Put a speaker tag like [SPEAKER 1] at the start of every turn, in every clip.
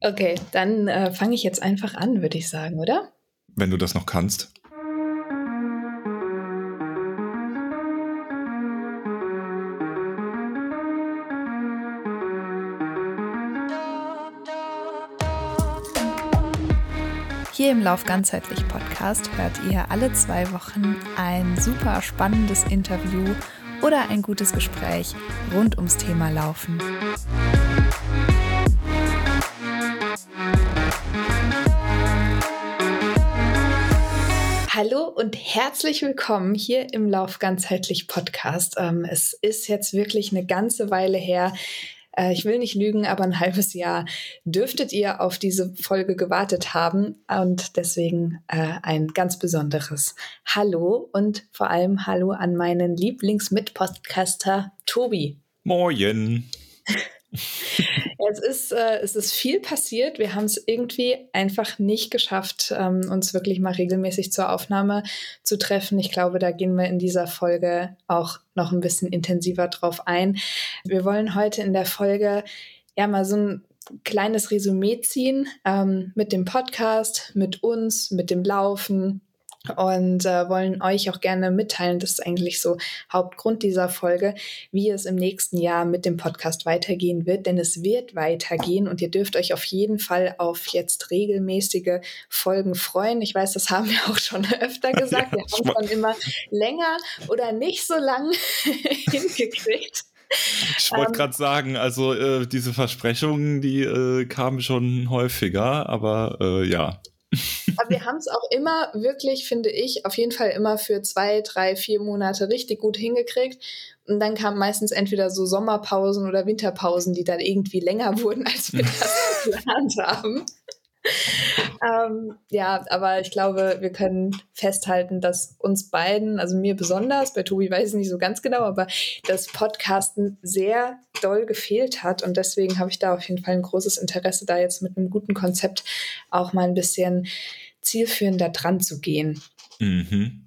[SPEAKER 1] Okay, dann äh, fange ich jetzt einfach an, würde ich sagen, oder?
[SPEAKER 2] Wenn du das noch kannst.
[SPEAKER 3] Hier im Lauf ganzheitlich Podcast hört ihr alle zwei Wochen ein super spannendes Interview oder ein gutes Gespräch rund ums Thema Laufen.
[SPEAKER 1] Und herzlich willkommen hier im Lauf ganzheitlich Podcast. Ähm, es ist jetzt wirklich eine ganze Weile her. Äh, ich will nicht lügen, aber ein halbes Jahr dürftet ihr auf diese Folge gewartet haben und deswegen äh, ein ganz besonderes Hallo und vor allem Hallo an meinen Lieblingsmitpodcaster Tobi.
[SPEAKER 2] Moin.
[SPEAKER 1] Es, ist, äh, es ist viel passiert. Wir haben es irgendwie einfach nicht geschafft, ähm, uns wirklich mal regelmäßig zur Aufnahme zu treffen. Ich glaube, da gehen wir in dieser Folge auch noch ein bisschen intensiver drauf ein. Wir wollen heute in der Folge ja mal so ein kleines Resümee ziehen ähm, mit dem Podcast, mit uns, mit dem Laufen, und äh, wollen euch auch gerne mitteilen, das ist eigentlich so Hauptgrund dieser Folge, wie es im nächsten Jahr mit dem Podcast weitergehen wird, denn es wird weitergehen und ihr dürft euch auf jeden Fall auf jetzt regelmäßige Folgen freuen. Ich weiß, das haben wir auch schon öfter gesagt, wir haben schon immer länger oder nicht so lang hingekriegt.
[SPEAKER 2] Ich wollte ähm, gerade sagen, also äh, diese Versprechungen, die äh, kamen schon häufiger, aber äh, ja.
[SPEAKER 1] Aber wir haben es auch immer wirklich, finde ich, auf jeden Fall immer für zwei, drei, vier Monate richtig gut hingekriegt. Und dann kamen meistens entweder so Sommerpausen oder Winterpausen, die dann irgendwie länger wurden, als wir das geplant haben ähm, ja, aber ich glaube, wir können festhalten, dass uns beiden, also mir besonders, bei Tobi weiß ich nicht so ganz genau, aber das Podcasten sehr doll gefehlt hat. Und deswegen habe ich da auf jeden Fall ein großes Interesse, da jetzt mit einem guten Konzept auch mal ein bisschen zielführender dran zu gehen.
[SPEAKER 2] Mhm.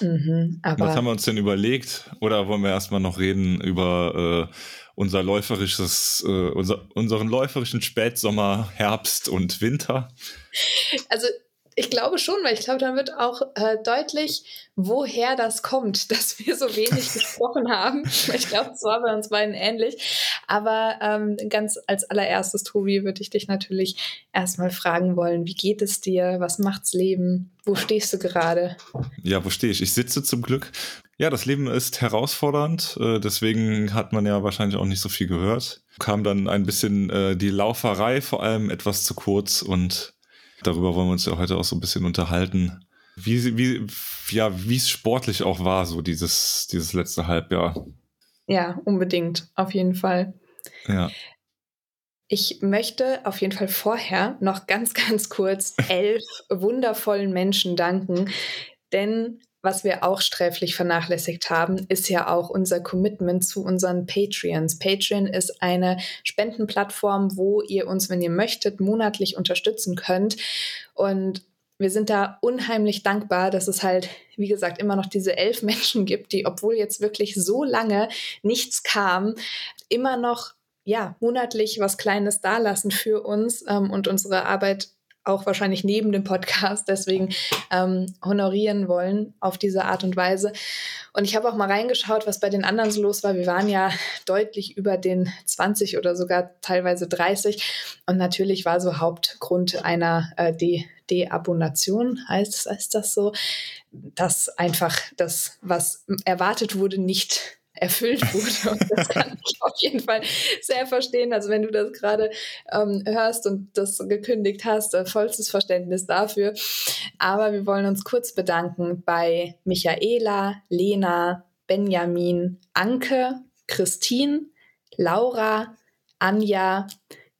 [SPEAKER 2] Mhm, Was haben wir uns denn überlegt? Oder wollen wir erstmal noch reden über äh, unser läuferisches, äh, unser, unseren läuferischen Spätsommer, Herbst und Winter?
[SPEAKER 1] Also ich glaube schon, weil ich glaube, dann wird auch äh, deutlich, woher das kommt, dass wir so wenig gesprochen haben. Ich glaube, es war bei uns beiden ähnlich. Aber ähm, ganz als allererstes, Tobi, würde ich dich natürlich erstmal fragen wollen, wie geht es dir? Was macht's Leben? Wo stehst du gerade?
[SPEAKER 2] Ja, wo stehe ich? Ich sitze zum Glück. Ja, das Leben ist herausfordernd, äh, deswegen hat man ja wahrscheinlich auch nicht so viel gehört. Kam dann ein bisschen äh, die Lauferei vor allem etwas zu kurz und darüber wollen wir uns ja heute auch so ein bisschen unterhalten. Wie, wie, ja, wie es sportlich auch war, so dieses, dieses letzte Halbjahr.
[SPEAKER 1] Ja, unbedingt, auf jeden Fall.
[SPEAKER 2] Ja.
[SPEAKER 1] Ich möchte auf jeden Fall vorher noch ganz, ganz kurz elf wundervollen Menschen danken, denn was wir auch sträflich vernachlässigt haben, ist ja auch unser Commitment zu unseren Patreons. Patreon ist eine Spendenplattform, wo ihr uns, wenn ihr möchtet, monatlich unterstützen könnt. Und wir sind da unheimlich dankbar, dass es halt, wie gesagt, immer noch diese elf Menschen gibt, die, obwohl jetzt wirklich so lange nichts kam, immer noch ja monatlich was Kleines dalassen für uns ähm, und unsere Arbeit auch wahrscheinlich neben dem Podcast deswegen ähm, honorieren wollen auf diese Art und Weise. Und ich habe auch mal reingeschaut, was bei den anderen so los war. Wir waren ja deutlich über den 20 oder sogar teilweise 30. Und natürlich war so Hauptgrund einer äh, De Deabonation, heißt, heißt das so, dass einfach das, was erwartet wurde, nicht erfüllt wurde. Und das kann ich auf jeden Fall sehr verstehen. Also wenn du das gerade ähm, hörst und das gekündigt hast, äh, vollstes Verständnis dafür. Aber wir wollen uns kurz bedanken bei Michaela, Lena, Benjamin, Anke, Christine, Laura, Anja,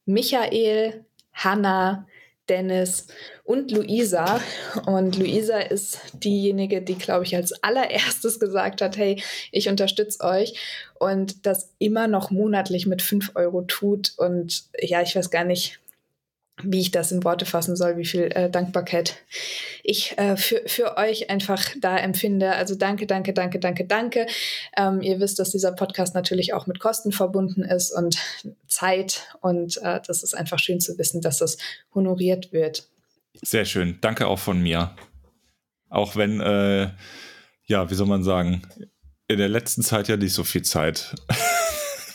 [SPEAKER 1] Michael, Hanna, Dennis und Luisa. Und Luisa ist diejenige, die, glaube ich, als allererstes gesagt hat, hey, ich unterstütze euch und das immer noch monatlich mit 5 Euro tut. Und ja, ich weiß gar nicht, wie ich das in Worte fassen soll, wie viel äh, Dankbarkeit ich äh, für, für euch einfach da empfinde. Also danke, danke, danke, danke, danke. Ähm, ihr wisst, dass dieser Podcast natürlich auch mit Kosten verbunden ist und Zeit. Und äh, das ist einfach schön zu wissen, dass das honoriert wird.
[SPEAKER 2] Sehr schön. Danke auch von mir. Auch wenn, äh, ja, wie soll man sagen, in der letzten Zeit ja nicht so viel Zeit.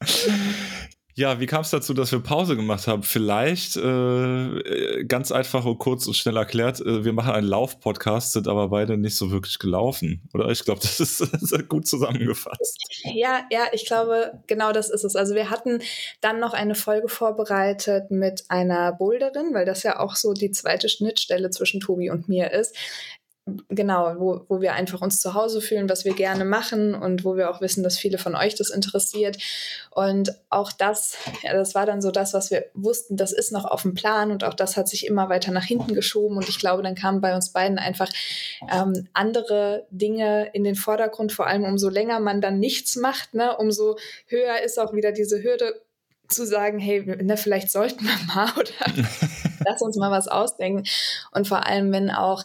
[SPEAKER 2] Ja, wie kam es dazu, dass wir Pause gemacht haben? Vielleicht äh, ganz einfach und kurz und schnell erklärt, äh, wir machen einen Lauf-Podcast, sind aber beide nicht so wirklich gelaufen, oder? Ich glaube, das ist, das ist gut zusammengefasst.
[SPEAKER 1] Ja, ja, ich glaube, genau das ist es. Also wir hatten dann noch eine Folge vorbereitet mit einer Boulderin, weil das ja auch so die zweite Schnittstelle zwischen Tobi und mir ist genau, wo, wo wir einfach uns zu Hause fühlen, was wir gerne machen und wo wir auch wissen, dass viele von euch das interessiert. Und auch das, ja, das war dann so das, was wir wussten, das ist noch auf dem Plan und auch das hat sich immer weiter nach hinten geschoben. Und ich glaube, dann kamen bei uns beiden einfach ähm, andere Dinge in den Vordergrund, vor allem umso länger man dann nichts macht, ne, umso höher ist auch wieder diese Hürde zu sagen, hey, ne, vielleicht sollten wir mal oder lass uns mal was ausdenken. Und vor allem, wenn auch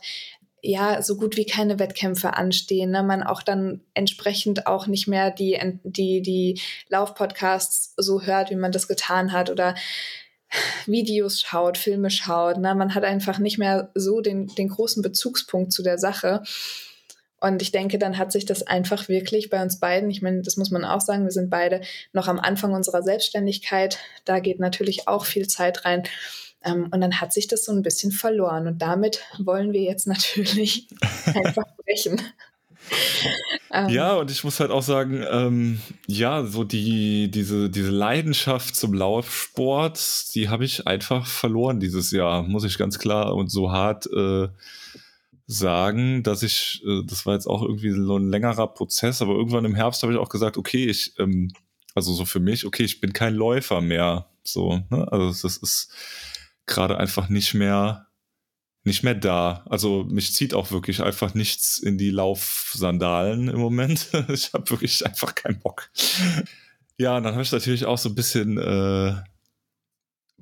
[SPEAKER 1] ja so gut wie keine Wettkämpfe anstehen, ne? man auch dann entsprechend auch nicht mehr die, die, die Laufpodcasts so hört, wie man das getan hat oder Videos schaut, Filme schaut. Ne? Man hat einfach nicht mehr so den, den großen Bezugspunkt zu der Sache. Und ich denke, dann hat sich das einfach wirklich bei uns beiden, ich meine, das muss man auch sagen, wir sind beide noch am Anfang unserer Selbstständigkeit. Da geht natürlich auch viel Zeit rein. Ähm, und dann hat sich das so ein bisschen verloren. Und damit wollen wir jetzt natürlich einfach brechen.
[SPEAKER 2] Ähm. ja, und ich muss halt auch sagen, ähm, ja, so die, diese, diese Leidenschaft zum Laufsport, die habe ich einfach verloren dieses Jahr, muss ich ganz klar und so hart äh, sagen, dass ich, äh, das war jetzt auch irgendwie so ein längerer Prozess, aber irgendwann im Herbst habe ich auch gesagt, okay, ich, ähm, also so für mich, okay, ich bin kein Läufer mehr. So, ne? Also das ist gerade einfach nicht mehr nicht mehr da. Also mich zieht auch wirklich einfach nichts in die Laufsandalen im Moment. ich habe wirklich einfach keinen Bock. Ja, dann habe ich natürlich auch so ein bisschen äh,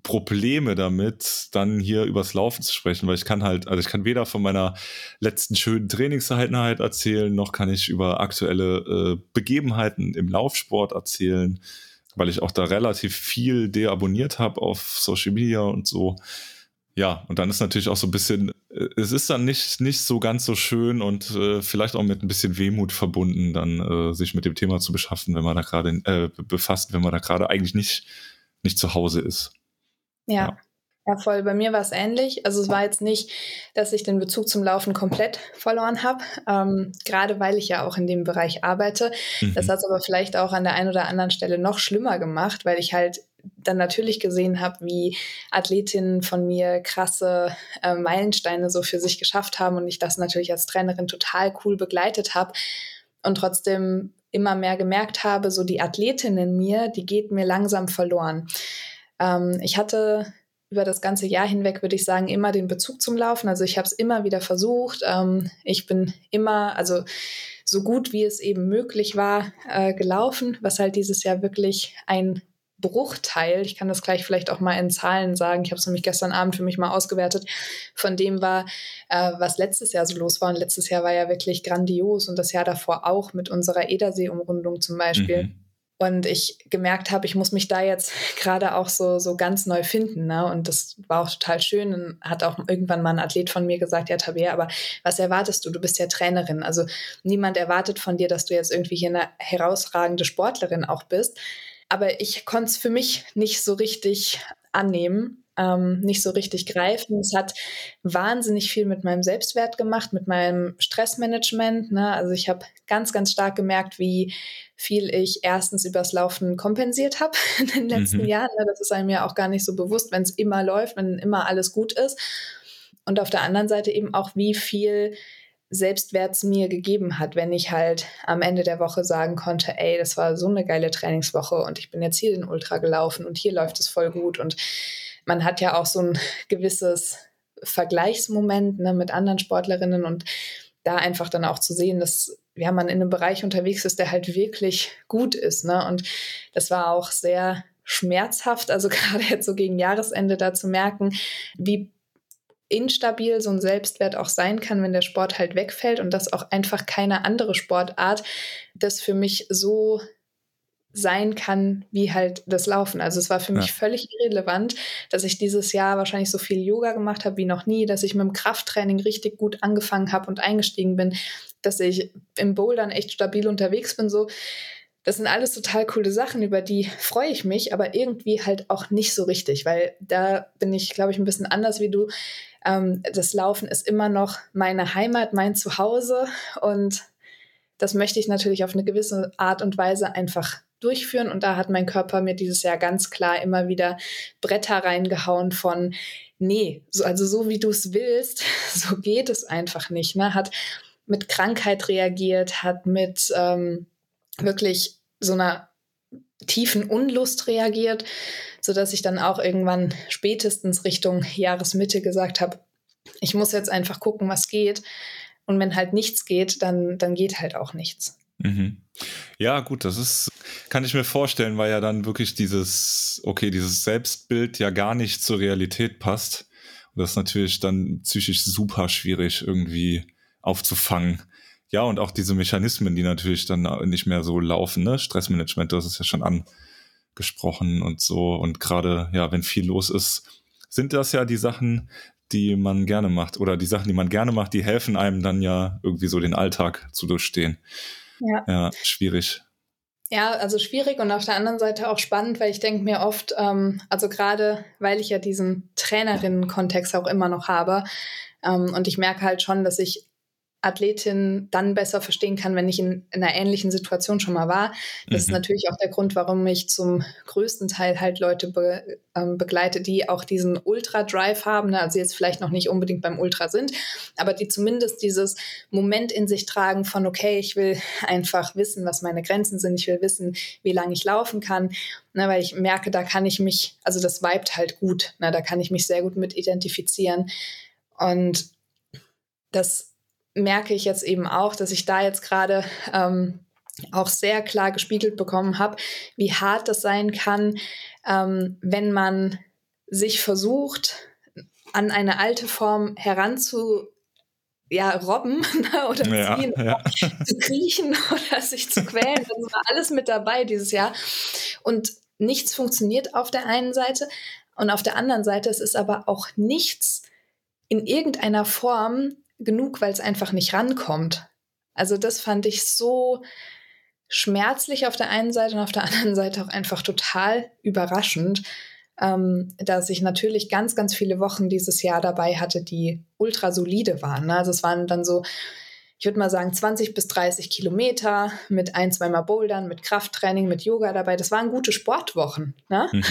[SPEAKER 2] Probleme damit, dann hier übers Laufen zu sprechen, weil ich kann halt, also ich kann weder von meiner letzten schönen Trainingseinheit erzählen, noch kann ich über aktuelle äh, Begebenheiten im Laufsport erzählen weil ich auch da relativ viel deabonniert habe auf Social Media und so. Ja, und dann ist natürlich auch so ein bisschen, äh, es ist dann nicht, nicht so ganz so schön und äh, vielleicht auch mit ein bisschen Wehmut verbunden, dann äh, sich mit dem Thema zu beschaffen, wenn man da gerade äh, befasst, wenn man da gerade eigentlich nicht, nicht zu Hause ist.
[SPEAKER 1] ja. ja. Ja, voll. Bei mir war es ähnlich. Also es war jetzt nicht, dass ich den Bezug zum Laufen komplett verloren habe, ähm, gerade weil ich ja auch in dem Bereich arbeite. Mhm. Das hat es aber vielleicht auch an der einen oder anderen Stelle noch schlimmer gemacht, weil ich halt dann natürlich gesehen habe, wie Athletinnen von mir krasse äh, Meilensteine so für sich geschafft haben und ich das natürlich als Trainerin total cool begleitet habe und trotzdem immer mehr gemerkt habe, so die Athletin in mir, die geht mir langsam verloren. Ähm, ich hatte über das ganze Jahr hinweg, würde ich sagen, immer den Bezug zum Laufen. Also ich habe es immer wieder versucht. Ähm, ich bin immer, also so gut wie es eben möglich war, äh, gelaufen, was halt dieses Jahr wirklich ein Bruchteil, ich kann das gleich vielleicht auch mal in Zahlen sagen, ich habe es nämlich gestern Abend für mich mal ausgewertet, von dem war, äh, was letztes Jahr so los war. Und letztes Jahr war ja wirklich grandios und das Jahr davor auch mit unserer Edersee-Umrundung zum Beispiel. Mhm. Und ich gemerkt habe, ich muss mich da jetzt gerade auch so, so ganz neu finden. Ne? Und das war auch total schön. Und hat auch irgendwann mal ein Athlet von mir gesagt, ja, Tabea, aber was erwartest du? Du bist ja Trainerin. Also niemand erwartet von dir, dass du jetzt irgendwie hier eine herausragende Sportlerin auch bist. Aber ich konnte es für mich nicht so richtig annehmen ähm, nicht so richtig greifen. Es hat wahnsinnig viel mit meinem Selbstwert gemacht, mit meinem Stressmanagement. Ne? Also ich habe ganz, ganz stark gemerkt, wie viel ich erstens übers Laufen kompensiert habe in den letzten mhm. Jahren. Ne? Das ist einem ja auch gar nicht so bewusst, wenn es immer läuft, wenn immer alles gut ist. Und auf der anderen Seite eben auch, wie viel Selbstwert mir gegeben hat, wenn ich halt am Ende der Woche sagen konnte, ey, das war so eine geile Trainingswoche und ich bin jetzt hier den Ultra gelaufen und hier läuft es voll gut und man hat ja auch so ein gewisses Vergleichsmoment ne, mit anderen Sportlerinnen und da einfach dann auch zu sehen, dass ja, man in einem Bereich unterwegs ist, der halt wirklich gut ist. Ne? Und das war auch sehr schmerzhaft, also gerade jetzt so gegen Jahresende da zu merken, wie instabil so ein Selbstwert auch sein kann, wenn der Sport halt wegfällt und dass auch einfach keine andere Sportart das für mich so sein kann wie halt das Laufen. Also es war für mich ja. völlig irrelevant, dass ich dieses Jahr wahrscheinlich so viel Yoga gemacht habe wie noch nie, dass ich mit dem Krafttraining richtig gut angefangen habe und eingestiegen bin, dass ich im Bouldern echt stabil unterwegs bin. So, das sind alles total coole Sachen, über die freue ich mich, aber irgendwie halt auch nicht so richtig, weil da bin ich, glaube ich, ein bisschen anders wie du. Ähm, das Laufen ist immer noch meine Heimat, mein Zuhause und das möchte ich natürlich auf eine gewisse Art und Weise einfach durchführen. Und da hat mein Körper mir dieses Jahr ganz klar immer wieder Bretter reingehauen von, nee, so, also so wie du es willst, so geht es einfach nicht. Ne? Hat mit Krankheit reagiert, hat mit ähm, wirklich so einer tiefen Unlust reagiert, sodass ich dann auch irgendwann spätestens Richtung Jahresmitte gesagt habe, ich muss jetzt einfach gucken, was geht. Und wenn halt nichts geht, dann, dann geht halt auch nichts.
[SPEAKER 2] Mhm. Ja, gut, das ist, kann ich mir vorstellen, weil ja dann wirklich dieses, okay, dieses Selbstbild ja gar nicht zur Realität passt. Und das ist natürlich dann psychisch super schwierig irgendwie aufzufangen. Ja, und auch diese Mechanismen, die natürlich dann nicht mehr so laufen, ne? Stressmanagement, das ist ja schon angesprochen und so. Und gerade, ja, wenn viel los ist, sind das ja die Sachen, die man gerne macht oder die Sachen, die man gerne macht, die helfen einem dann ja irgendwie so den Alltag zu durchstehen. Ja. ja, schwierig.
[SPEAKER 1] Ja, also schwierig und auf der anderen Seite auch spannend, weil ich denke mir oft, ähm, also gerade weil ich ja diesen Trainerinnen-Kontext auch immer noch habe ähm, und ich merke halt schon, dass ich Athletin dann besser verstehen kann, wenn ich in, in einer ähnlichen Situation schon mal war. Das mhm. ist natürlich auch der Grund, warum ich zum größten Teil halt Leute be, ähm, begleite, die auch diesen Ultra-Drive haben, ne? also jetzt vielleicht noch nicht unbedingt beim Ultra sind, aber die zumindest dieses Moment in sich tragen von, okay, ich will einfach wissen, was meine Grenzen sind, ich will wissen, wie lange ich laufen kann, ne? weil ich merke, da kann ich mich, also das vibet halt gut, ne? da kann ich mich sehr gut mit identifizieren und das merke ich jetzt eben auch, dass ich da jetzt gerade ähm, auch sehr klar gespiegelt bekommen habe, wie hart das sein kann, ähm, wenn man sich versucht, an eine alte Form heranzu ja, robben ne, oder ziehen, ja, ja. zu kriechen oder sich zu quälen. Das war alles mit dabei dieses Jahr. Und nichts funktioniert auf der einen Seite. Und auf der anderen Seite, es ist aber auch nichts in irgendeiner Form genug, weil es einfach nicht rankommt. Also das fand ich so schmerzlich auf der einen Seite und auf der anderen Seite auch einfach total überraschend, ähm, dass ich natürlich ganz, ganz viele Wochen dieses Jahr dabei hatte, die ultra solide waren. Ne? Also es waren dann so, ich würde mal sagen, 20 bis 30 Kilometer mit ein, zweimal Bouldern, mit Krafttraining, mit Yoga dabei. Das waren gute Sportwochen. Ne? Mhm.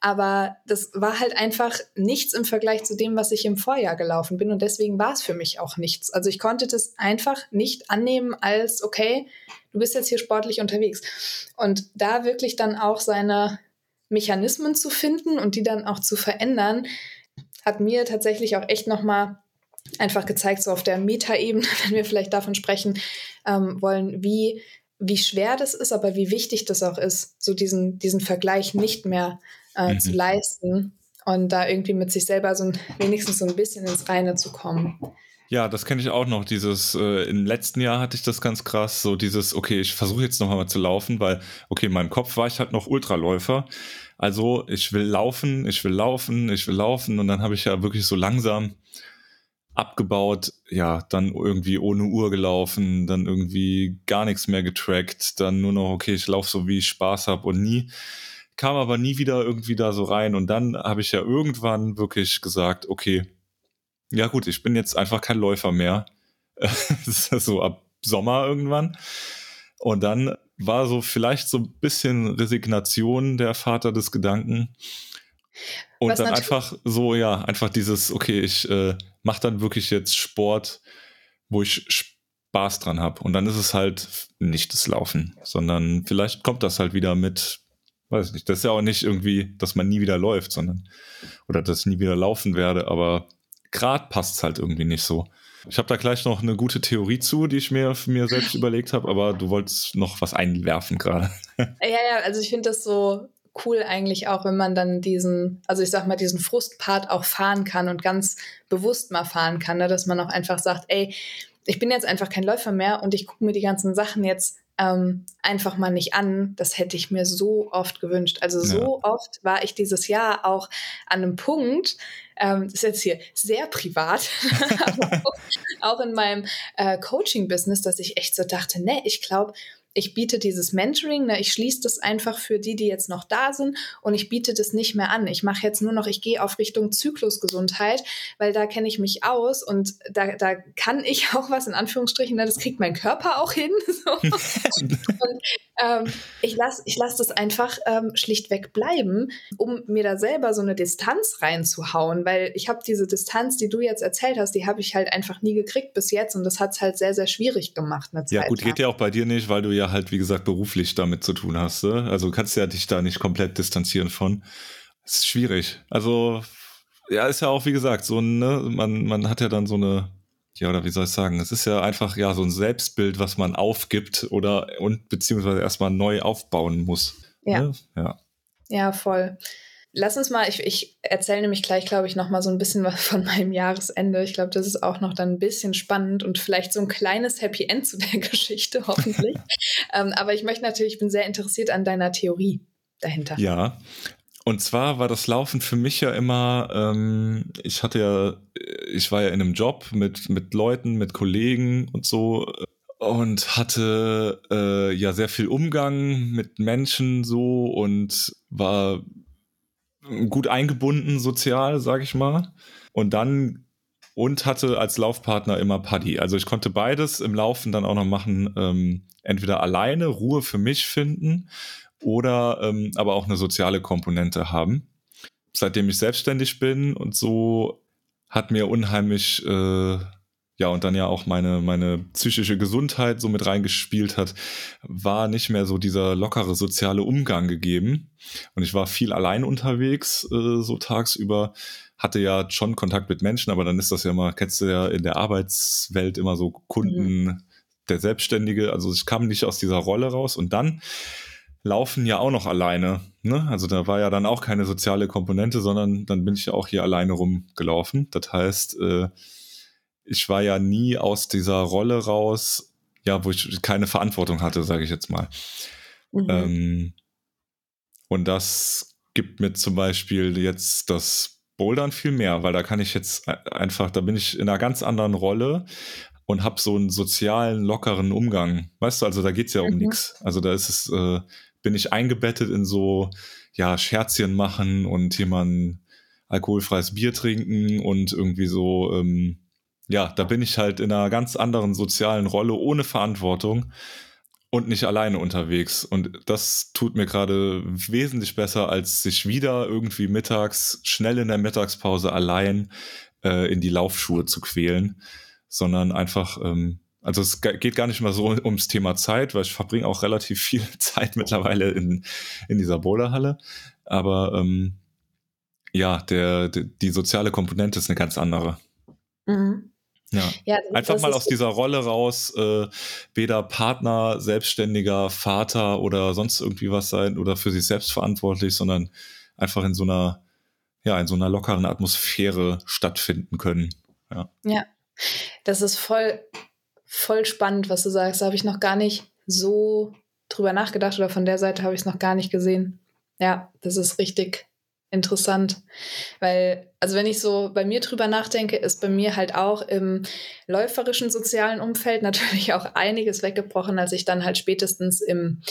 [SPEAKER 1] Aber das war halt einfach nichts im Vergleich zu dem, was ich im Vorjahr gelaufen bin. Und deswegen war es für mich auch nichts. Also ich konnte das einfach nicht annehmen als, okay, du bist jetzt hier sportlich unterwegs. Und da wirklich dann auch seine Mechanismen zu finden und die dann auch zu verändern, hat mir tatsächlich auch echt nochmal einfach gezeigt, so auf der Metaebene, wenn wir vielleicht davon sprechen ähm, wollen, wie, wie schwer das ist, aber wie wichtig das auch ist, so diesen, diesen Vergleich nicht mehr äh, mhm. zu leisten und da irgendwie mit sich selber so ein, wenigstens so ein bisschen ins Reine zu kommen.
[SPEAKER 2] Ja, das kenne ich auch noch. Dieses, äh, im letzten Jahr hatte ich das ganz krass, so dieses, okay, ich versuche jetzt noch einmal zu laufen, weil, okay, in meinem Kopf war ich halt noch Ultraläufer. Also ich will laufen, ich will laufen, ich will laufen und dann habe ich ja wirklich so langsam abgebaut, ja, dann irgendwie ohne Uhr gelaufen, dann irgendwie gar nichts mehr getrackt, dann nur noch, okay, ich laufe so, wie ich Spaß habe und nie kam aber nie wieder irgendwie da so rein. Und dann habe ich ja irgendwann wirklich gesagt, okay, ja gut, ich bin jetzt einfach kein Läufer mehr. das ist so ab Sommer irgendwann. Und dann war so vielleicht so ein bisschen Resignation der Vater des Gedanken. Und Was dann einfach so, ja, einfach dieses, okay, ich äh, mache dann wirklich jetzt Sport, wo ich Spaß dran habe. Und dann ist es halt nicht das Laufen, sondern vielleicht kommt das halt wieder mit weiß nicht, das ist ja auch nicht irgendwie, dass man nie wieder läuft, sondern oder dass ich nie wieder laufen werde, aber gerade passt es halt irgendwie nicht so. Ich habe da gleich noch eine gute Theorie zu, die ich mir mir selbst überlegt habe, aber du wolltest noch was einwerfen gerade.
[SPEAKER 1] Ja, ja, also ich finde das so cool eigentlich auch, wenn man dann diesen, also ich sag mal, diesen Frustpart auch fahren kann und ganz bewusst mal fahren kann, ne? dass man auch einfach sagt, ey, ich bin jetzt einfach kein Läufer mehr und ich gucke mir die ganzen Sachen jetzt ähm, einfach mal nicht an. Das hätte ich mir so oft gewünscht. Also so ja. oft war ich dieses Jahr auch an einem Punkt, ähm, das ist jetzt hier sehr privat, aber auch, auch, in meinem äh, Coaching-Business, dass ich echt so dachte, ne, ich glaube, ich biete dieses Mentoring, ne, ich schließe das einfach für die, die jetzt noch da sind und ich biete das nicht mehr an. Ich mache jetzt nur noch, ich gehe auf Richtung Zyklusgesundheit, weil da kenne ich mich aus und da, da kann ich auch was in Anführungsstrichen, ne, das kriegt mein Körper auch hin. So. und ähm, ich lasse ich lass das einfach ähm, schlichtweg bleiben, um mir da selber so eine Distanz reinzuhauen, weil ich habe diese Distanz, die du jetzt erzählt hast, die habe ich halt einfach nie gekriegt bis jetzt und das hat es halt sehr, sehr schwierig gemacht.
[SPEAKER 2] ja, gut, geht ja auch bei dir nicht, weil du ja halt, wie gesagt, beruflich damit zu tun hast. Ne? Also kannst ja dich da nicht komplett distanzieren von. Das ist schwierig. Also, ja, ist ja auch, wie gesagt, so, ne, man, man hat ja dann so eine, ja, oder wie soll ich sagen, es ist ja einfach ja so ein Selbstbild, was man aufgibt oder und beziehungsweise erstmal neu aufbauen muss.
[SPEAKER 1] Ja. Ne? Ja. ja, voll. Lass uns mal, ich, ich erzähle nämlich gleich, glaube ich, noch mal so ein bisschen was von meinem Jahresende. Ich glaube, das ist auch noch dann ein bisschen spannend und vielleicht so ein kleines Happy End zu der Geschichte, hoffentlich. ähm, aber ich möchte natürlich, ich bin sehr interessiert an deiner Theorie dahinter.
[SPEAKER 2] Ja, und zwar war das Laufen für mich ja immer, ähm, ich hatte ja, ich war ja in einem Job mit, mit Leuten, mit Kollegen und so und hatte äh, ja sehr viel Umgang mit Menschen so und war gut eingebunden sozial, sag ich mal. Und dann und hatte als Laufpartner immer Paddy. Also ich konnte beides im Laufen dann auch noch machen, ähm, entweder alleine Ruhe für mich finden oder ähm, aber auch eine soziale Komponente haben. Seitdem ich selbstständig bin und so hat mir unheimlich äh, ja, und dann ja auch meine, meine psychische Gesundheit so mit reingespielt hat, war nicht mehr so dieser lockere soziale Umgang gegeben. Und ich war viel allein unterwegs, äh, so tagsüber, hatte ja schon Kontakt mit Menschen, aber dann ist das ja mal, kennst du ja in der Arbeitswelt immer so Kunden, mhm. der Selbstständige, also ich kam nicht aus dieser Rolle raus und dann laufen ja auch noch alleine. Ne? Also da war ja dann auch keine soziale Komponente, sondern dann bin ich ja auch hier alleine rumgelaufen. Das heißt, äh, ich war ja nie aus dieser Rolle raus, ja, wo ich keine Verantwortung hatte, sage ich jetzt mal. Mhm. Ähm, und das gibt mir zum Beispiel jetzt das Bouldern viel mehr, weil da kann ich jetzt einfach, da bin ich in einer ganz anderen Rolle und habe so einen sozialen, lockeren Umgang. Weißt du, also da geht's ja um mhm. nichts. Also da ist es, äh, bin ich eingebettet in so, ja, Scherzchen machen und jemanden alkoholfreies Bier trinken und irgendwie so, ähm, ja, da bin ich halt in einer ganz anderen sozialen Rolle ohne Verantwortung und nicht alleine unterwegs. Und das tut mir gerade wesentlich besser, als sich wieder irgendwie mittags, schnell in der Mittagspause allein äh, in die Laufschuhe zu quälen, sondern einfach, ähm, also es geht gar nicht mal so ums Thema Zeit, weil ich verbringe auch relativ viel Zeit mittlerweile in, in dieser Boulderhalle. Aber ähm, ja, der, der, die soziale Komponente ist eine ganz andere. Mhm. Ja. ja Einfach mal aus dieser Rolle raus, äh, weder Partner, Selbstständiger, Vater oder sonst irgendwie was sein oder für sich selbst verantwortlich, sondern einfach in so einer, ja, in so einer lockeren Atmosphäre stattfinden können. Ja.
[SPEAKER 1] ja. Das ist voll, voll spannend, was du sagst. Da habe ich noch gar nicht so drüber nachgedacht oder von der Seite habe ich es noch gar nicht gesehen. Ja, das ist richtig, interessant. Weil, also wenn ich so bei mir drüber nachdenke, ist bei mir halt auch im läuferischen sozialen Umfeld natürlich auch einiges weggebrochen, als ich dann halt spätestens im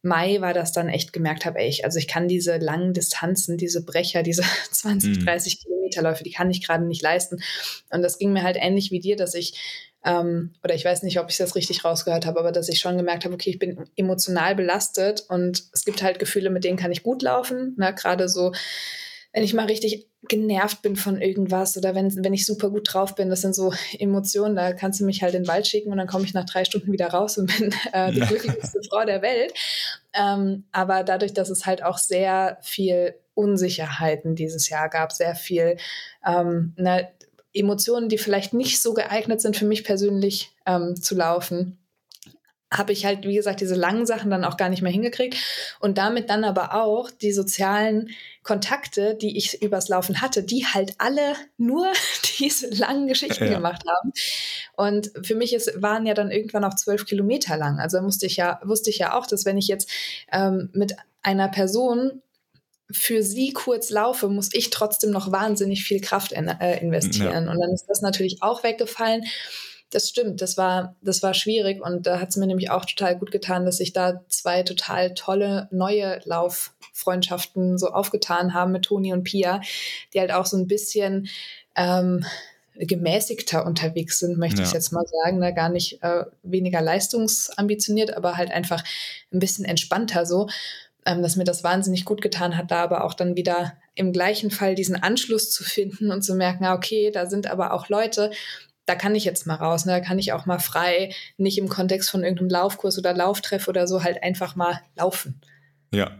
[SPEAKER 1] Mai war das dann echt gemerkt habe, ey, ich, also ich kann diese langen Distanzen, diese Brecher, diese 20, 30 mhm. Kilometerläufe, die kann ich gerade nicht leisten. Und das ging mir halt ähnlich wie dir, dass ich ähm, oder ich weiß nicht, ob ich das richtig rausgehört habe, aber dass ich schon gemerkt habe, okay, ich bin emotional belastet und es gibt halt Gefühle, mit denen kann ich gut laufen. Ne? Gerade so, wenn ich mal richtig genervt bin von irgendwas oder wenn, wenn ich super gut drauf bin, das sind so Emotionen, da kannst du mich halt in den Wald schicken und dann komme ich nach drei Stunden wieder raus und bin äh, die glücklichste Frau der Welt. Ähm, aber dadurch, dass es halt auch sehr viel Unsicherheiten dieses Jahr gab, sehr viel ähm, ne, Emotionen, die vielleicht nicht so geeignet sind für mich persönlich ähm, zu laufen, habe ich halt, wie gesagt, diese langen Sachen dann auch gar nicht mehr hingekriegt und damit dann aber auch die sozialen Kontakte, die ich übers Laufen hatte, die halt alle nur diese langen Geschichten ja. gemacht haben. Und für mich ist, waren ja dann irgendwann auch zwölf Kilometer lang. Also musste ich ja, wusste ich ja auch, dass wenn ich jetzt ähm, mit einer Person für sie kurz laufe, muss ich trotzdem noch wahnsinnig viel Kraft in, äh, investieren. Ja. Und dann ist das natürlich auch weggefallen. Das stimmt, das war, das war schwierig und da hat es mir nämlich auch total gut getan, dass sich da zwei total tolle neue Lauffreundschaften so aufgetan haben mit Toni und Pia, die halt auch so ein bisschen ähm, gemäßigter unterwegs sind, möchte ja. ich jetzt mal sagen. Da gar nicht äh, weniger leistungsambitioniert, aber halt einfach ein bisschen entspannter so ähm, dass mir das wahnsinnig gut getan hat, da aber auch dann wieder im gleichen Fall diesen Anschluss zu finden und zu merken, ah, okay, da sind aber auch Leute, da kann ich jetzt mal raus, ne? da kann ich auch mal frei, nicht im Kontext von irgendeinem Laufkurs oder Lauftreff oder so, halt einfach mal laufen.
[SPEAKER 2] Ja,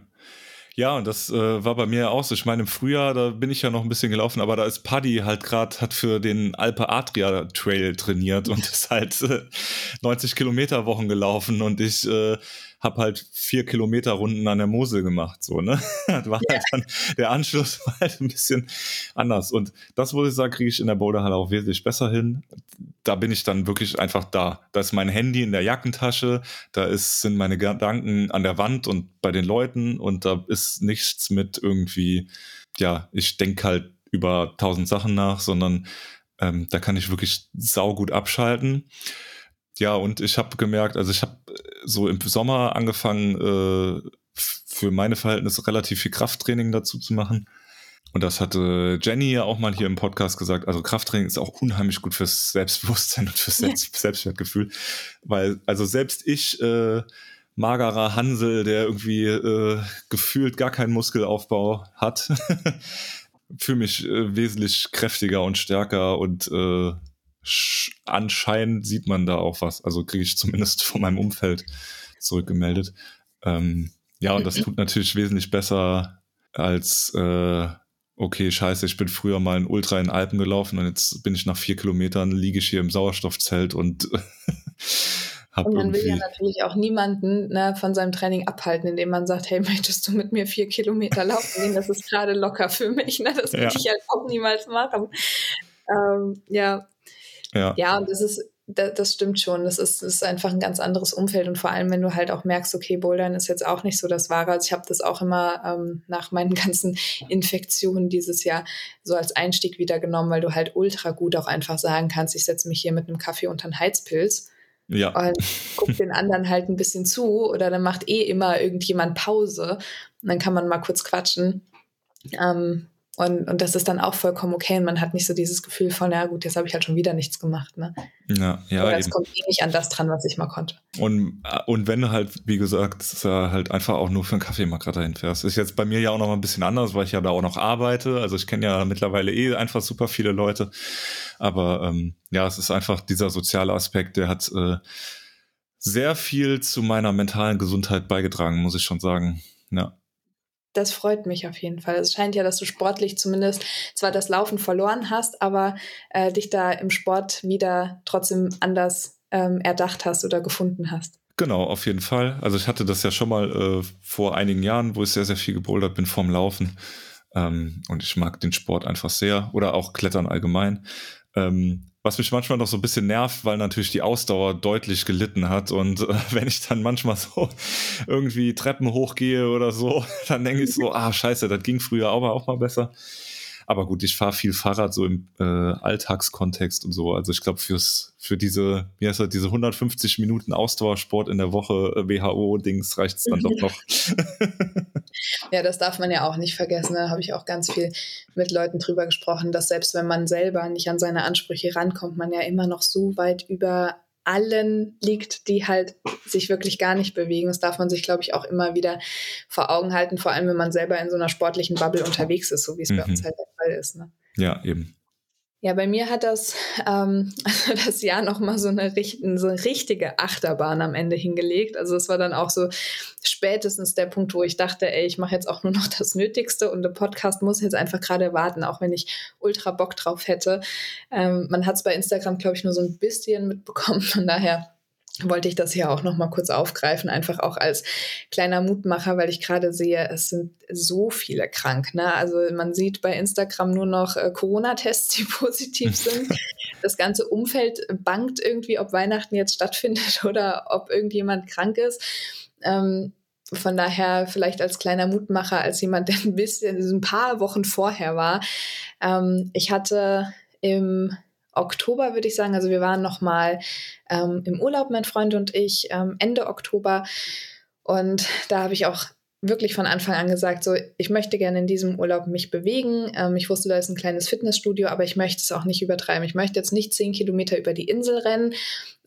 [SPEAKER 2] ja, und das äh, war bei mir auch so. Ich meine, im Frühjahr, da bin ich ja noch ein bisschen gelaufen, aber da ist Paddy halt gerade, hat für den Alpe Adria Trail trainiert und ist halt äh, 90 Kilometer Wochen gelaufen und ich äh, habe halt vier Kilometer Runden an der Mosel gemacht, so, ne? Das war ja. halt dann, der Anschluss war halt ein bisschen anders. Und das, muss ich sagen, kriege ich in der Boulderhalle auch wesentlich besser hin. Da bin ich dann wirklich einfach da. Da ist mein Handy in der Jackentasche, da ist, sind meine Gedanken an der Wand und bei den Leuten und da ist nichts mit irgendwie, ja, ich denke halt über tausend Sachen nach, sondern ähm, da kann ich wirklich saugut abschalten. Ja, und ich habe gemerkt, also ich habe so im Sommer angefangen, äh, für meine Verhältnisse relativ viel Krafttraining dazu zu machen. Und das hatte Jenny ja auch mal hier im Podcast gesagt. Also Krafttraining ist auch unheimlich gut fürs Selbstbewusstsein und fürs Selbst Selbstwertgefühl. Weil, also selbst ich, äh, magerer Hansel, der irgendwie äh, gefühlt gar keinen Muskelaufbau hat, fühle mich äh, wesentlich kräftiger und stärker und äh, anscheinend sieht man da auch was. Also kriege ich zumindest von meinem Umfeld zurückgemeldet. Ähm, ja, und das tut natürlich wesentlich besser als, äh, okay, scheiße, ich bin früher mal in Ultra in Alpen gelaufen und jetzt bin ich nach vier Kilometern, liege ich hier im Sauerstoffzelt und
[SPEAKER 1] Und man will ja natürlich auch niemanden ne, von seinem Training abhalten, indem man sagt, hey, möchtest du mit mir vier Kilometer laufen gehen? Das ist gerade locker für mich. Ne? Das würde ja. ich halt auch niemals machen. Ähm, ja, ja. ja, und das ist, das, das stimmt schon. Das ist, das ist einfach ein ganz anderes Umfeld. Und vor allem, wenn du halt auch merkst, okay, Bouldern ist jetzt auch nicht so das Wahre. Also ich habe das auch immer ähm, nach meinen ganzen Infektionen dieses Jahr so als Einstieg wieder genommen, weil du halt ultra gut auch einfach sagen kannst, ich setze mich hier mit einem Kaffee unter einen Heizpilz. Ja. Und guck den anderen halt ein bisschen zu oder dann macht eh immer irgendjemand Pause und dann kann man mal kurz quatschen. Ähm, und, und das ist dann auch vollkommen okay. Und man hat nicht so dieses Gefühl von, ja gut, jetzt habe ich halt schon wieder nichts gemacht. Ne?
[SPEAKER 2] Ja, ja.
[SPEAKER 1] Oder es kommt eh nicht an das dran, was ich mal konnte.
[SPEAKER 2] Und, und wenn du halt, wie gesagt, halt einfach auch nur für einen Kaffee mal gerade dahin fährst. Ist jetzt bei mir ja auch noch mal ein bisschen anders, weil ich ja da auch noch arbeite. Also ich kenne ja mittlerweile eh einfach super viele Leute. Aber ähm, ja, es ist einfach dieser soziale Aspekt, der hat äh, sehr viel zu meiner mentalen Gesundheit beigetragen, muss ich schon sagen. Ja
[SPEAKER 1] das freut mich auf jeden Fall. Es scheint ja, dass du sportlich zumindest zwar das Laufen verloren hast, aber äh, dich da im Sport wieder trotzdem anders ähm, erdacht hast oder gefunden hast.
[SPEAKER 2] Genau, auf jeden Fall. Also ich hatte das ja schon mal äh, vor einigen Jahren, wo ich sehr, sehr viel gebouldert bin vorm Laufen. Ähm, und ich mag den Sport einfach sehr oder auch Klettern allgemein. Ähm, was mich manchmal noch so ein bisschen nervt, weil natürlich die Ausdauer deutlich gelitten hat. Und äh, wenn ich dann manchmal so irgendwie Treppen hochgehe oder so, dann denke ich so, ah, scheiße, das ging früher aber auch mal besser. Aber gut, ich fahre viel Fahrrad so im äh, Alltagskontext und so. Also ich glaube, fürs für diese, wie heißt das, diese 150 Minuten Ausdauersport in der Woche äh, WHO-Dings reicht es dann doch noch.
[SPEAKER 1] Ja, das darf man ja auch nicht vergessen. Da habe ich auch ganz viel mit Leuten drüber gesprochen, dass selbst wenn man selber nicht an seine Ansprüche rankommt, man ja immer noch so weit über allen liegt, die halt sich wirklich gar nicht bewegen. Das darf man sich, glaube ich, auch immer wieder vor Augen halten, vor allem wenn man selber in so einer sportlichen Bubble unterwegs ist, so wie es mhm. bei uns halt der Fall ist. Ne?
[SPEAKER 2] Ja, eben.
[SPEAKER 1] Ja, bei mir hat das, ähm, also das Jahr nochmal so eine, so eine richtige Achterbahn am Ende hingelegt. Also es war dann auch so spätestens der Punkt, wo ich dachte, ey, ich mache jetzt auch nur noch das Nötigste und der Podcast muss jetzt einfach gerade warten, auch wenn ich ultra Bock drauf hätte. Ähm, man hat es bei Instagram, glaube ich, nur so ein bisschen mitbekommen. Von daher wollte ich das hier auch noch mal kurz aufgreifen, einfach auch als kleiner Mutmacher, weil ich gerade sehe, es sind so viele krank. Ne? Also man sieht bei Instagram nur noch äh, Corona-Tests, die positiv sind. Das ganze Umfeld bangt irgendwie, ob Weihnachten jetzt stattfindet oder ob irgendjemand krank ist. Ähm, von daher vielleicht als kleiner Mutmacher, als jemand, der ein bisschen, ein paar Wochen vorher war. Ähm, ich hatte im Oktober, würde ich sagen. Also wir waren noch mal ähm, im Urlaub, mein Freund und ich, ähm, Ende Oktober. Und da habe ich auch wirklich von Anfang an gesagt, so, ich möchte gerne in diesem Urlaub mich bewegen. Ähm, ich wusste, da ist ein kleines Fitnessstudio, aber ich möchte es auch nicht übertreiben. Ich möchte jetzt nicht zehn Kilometer über die Insel rennen,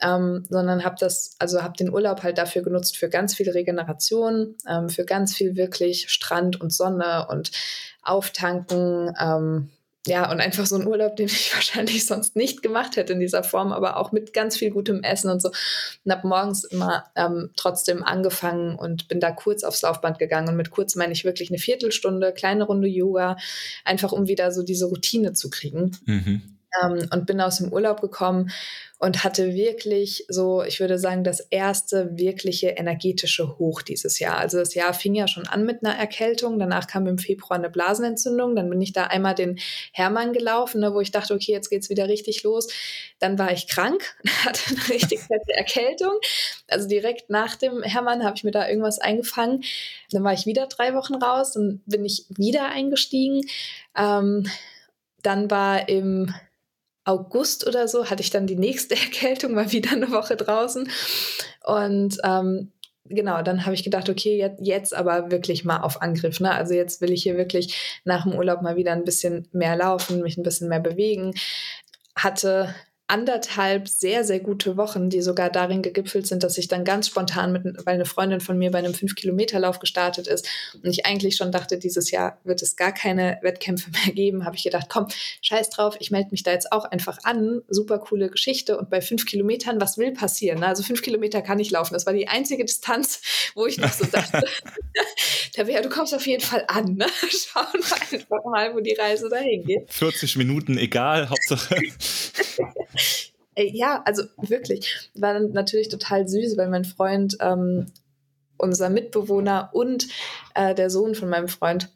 [SPEAKER 1] ähm, sondern habe das, also habe den Urlaub halt dafür genutzt für ganz viel Regeneration, ähm, für ganz viel wirklich Strand und Sonne und Auftanken, ähm, ja, und einfach so ein Urlaub, den ich wahrscheinlich sonst nicht gemacht hätte in dieser Form, aber auch mit ganz viel gutem Essen und so. Und habe morgens immer ähm, trotzdem angefangen und bin da kurz aufs Laufband gegangen. Und mit kurz meine ich wirklich eine Viertelstunde, kleine Runde Yoga, einfach um wieder so diese Routine zu kriegen. Mhm. Ähm, und bin aus dem Urlaub gekommen und hatte wirklich so, ich würde sagen, das erste wirkliche energetische Hoch dieses Jahr. Also das Jahr fing ja schon an mit einer Erkältung, danach kam im Februar eine Blasenentzündung, dann bin ich da einmal den Hermann gelaufen, ne, wo ich dachte, okay, jetzt geht's wieder richtig los. Dann war ich krank, hatte eine richtig fette Erkältung. Also direkt nach dem Hermann habe ich mir da irgendwas eingefangen. Dann war ich wieder drei Wochen raus, dann bin ich wieder eingestiegen. Ähm, dann war im August oder so hatte ich dann die nächste Erkältung, mal wieder eine Woche draußen. Und ähm, genau, dann habe ich gedacht, okay, jetzt, jetzt aber wirklich mal auf Angriff. Ne? Also jetzt will ich hier wirklich nach dem Urlaub mal wieder ein bisschen mehr laufen, mich ein bisschen mehr bewegen. Hatte anderthalb sehr, sehr gute Wochen, die sogar darin gegipfelt sind, dass ich dann ganz spontan mit, weil eine Freundin von mir bei einem 5-Kilometer-Lauf gestartet ist und ich eigentlich schon dachte, dieses Jahr wird es gar keine Wettkämpfe mehr geben, habe ich gedacht, komm, scheiß drauf, ich melde mich da jetzt auch einfach an. Super coole Geschichte. Und bei fünf Kilometern, was will passieren? Also fünf Kilometer kann ich laufen. Das war die einzige Distanz, wo ich noch so dachte, Tabea, du kommst auf jeden Fall an. Ne? Schauen wir einfach mal, wo die Reise dahin geht.
[SPEAKER 2] 40 Minuten, egal, Hauptsache.
[SPEAKER 1] Ja, also wirklich. War natürlich total süß, weil mein Freund, ähm, unser Mitbewohner und äh, der Sohn von meinem Freund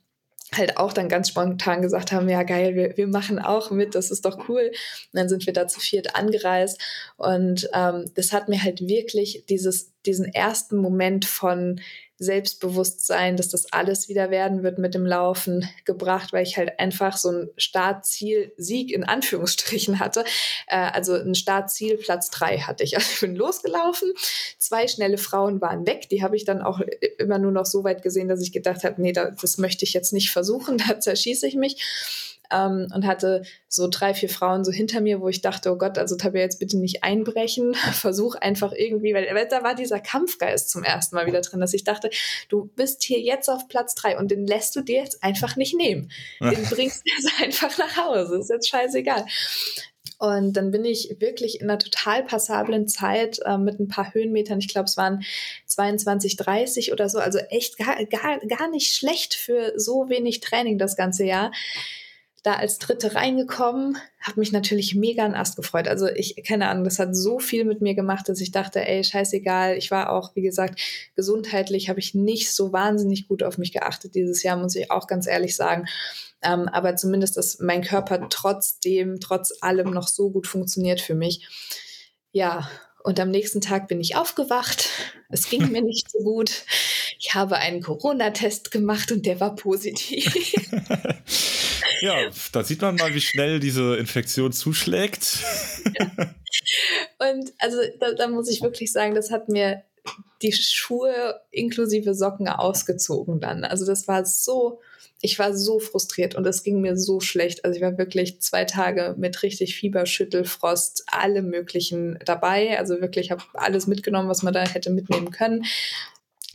[SPEAKER 1] halt auch dann ganz spontan gesagt haben, ja geil, wir, wir machen auch mit, das ist doch cool. Und dann sind wir da zu viert angereist und ähm, das hat mir halt wirklich dieses, diesen ersten Moment von Selbstbewusstsein, dass das alles wieder werden wird mit dem Laufen gebracht, weil ich halt einfach so ein Startziel-Sieg in Anführungsstrichen hatte. Äh, also ein Startziel Platz drei hatte ich. Also ich bin losgelaufen, zwei schnelle Frauen waren weg. Die habe ich dann auch immer nur noch so weit gesehen, dass ich gedacht habe, nee, das möchte ich jetzt nicht versuchen, da zerschieße ich mich ähm, und hatte so drei, vier Frauen so hinter mir, wo ich dachte, oh Gott, also Tabea, jetzt bitte nicht einbrechen, versuch einfach irgendwie, weil, weil da war dieser Kampfgeist zum ersten Mal wieder drin, dass ich dachte, du bist hier jetzt auf Platz drei und den lässt du dir jetzt einfach nicht nehmen. Den bringst du jetzt einfach nach Hause, ist jetzt scheißegal. Und dann bin ich wirklich in einer total passablen Zeit äh, mit ein paar Höhenmetern, ich glaube, es waren 22, 30 oder so, also echt gar, gar, gar nicht schlecht für so wenig Training das ganze Jahr da als Dritte reingekommen, habe mich natürlich mega an Ast gefreut. Also ich, keine Ahnung, das hat so viel mit mir gemacht, dass ich dachte, ey, scheißegal. Ich war auch, wie gesagt, gesundheitlich habe ich nicht so wahnsinnig gut auf mich geachtet dieses Jahr, muss ich auch ganz ehrlich sagen. Ähm, aber zumindest, dass mein Körper trotzdem, trotz allem noch so gut funktioniert für mich. Ja, und am nächsten Tag bin ich aufgewacht. Es ging mir nicht so gut. Ich habe einen Corona-Test gemacht und der war positiv.
[SPEAKER 2] Ja, da sieht man mal, wie schnell diese Infektion zuschlägt.
[SPEAKER 1] Und also da, da muss ich wirklich sagen, das hat mir die Schuhe inklusive Socken ausgezogen dann. Also das war so, ich war so frustriert und es ging mir so schlecht. Also ich war wirklich zwei Tage mit richtig Fieber, Schüttelfrost, alle möglichen dabei. Also wirklich habe alles mitgenommen, was man da hätte mitnehmen können.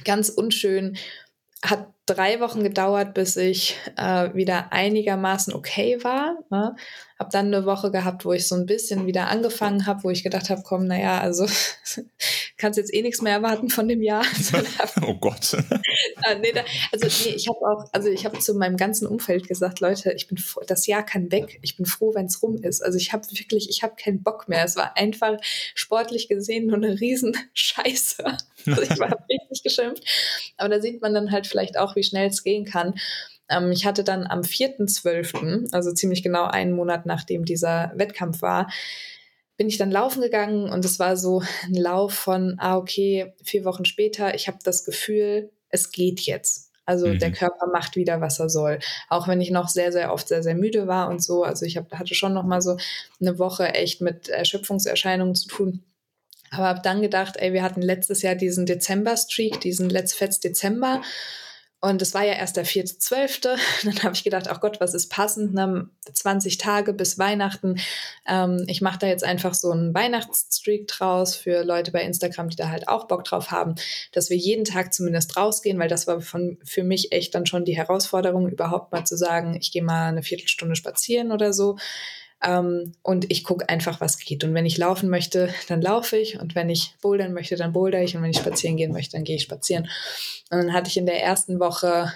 [SPEAKER 1] Ganz unschön. Hat drei Wochen gedauert, bis ich äh, wieder einigermaßen okay war. Ne? Habe dann eine Woche gehabt, wo ich so ein bisschen wieder angefangen habe, wo ich gedacht habe, komm, naja, also kannst jetzt eh nichts mehr erwarten von dem Jahr.
[SPEAKER 2] oh Gott.
[SPEAKER 1] ah, nee, da, also nee, ich habe auch, also ich habe zu meinem ganzen Umfeld gesagt, Leute, ich bin froh, das Jahr kann weg. Ich bin froh, wenn es rum ist. Also ich habe wirklich, ich habe keinen Bock mehr. Es war einfach sportlich gesehen nur eine riesen Scheiße. Also ich war richtig geschimpft. Aber da sieht man dann halt vielleicht auch, wie schnell es gehen kann. Ähm, ich hatte dann am 4.12., also ziemlich genau einen Monat nachdem dieser Wettkampf war, bin ich dann laufen gegangen und es war so ein Lauf von, ah, okay, vier Wochen später, ich habe das Gefühl, es geht jetzt. Also mhm. der Körper macht wieder, was er soll. Auch wenn ich noch sehr, sehr oft sehr, sehr müde war und so. Also ich hab, hatte schon noch mal so eine Woche echt mit Erschöpfungserscheinungen zu tun. Aber habe dann gedacht, ey, wir hatten letztes Jahr diesen Dezember-Streak, diesen Let's Fets Dezember. Und es war ja erst der 4.12. Dann habe ich gedacht, ach Gott, was ist passend? Ne? 20 Tage bis Weihnachten. Ähm, ich mache da jetzt einfach so einen Weihnachtsstreak draus für Leute bei Instagram, die da halt auch Bock drauf haben, dass wir jeden Tag zumindest rausgehen, weil das war von, für mich echt dann schon die Herausforderung, überhaupt mal zu sagen, ich gehe mal eine Viertelstunde spazieren oder so. Ähm, und ich gucke einfach, was geht. Und wenn ich laufen möchte, dann laufe ich. Und wenn ich bouldern möchte, dann boulder ich. Und wenn ich spazieren gehen möchte, dann gehe ich spazieren. Und dann hatte ich in der ersten Woche,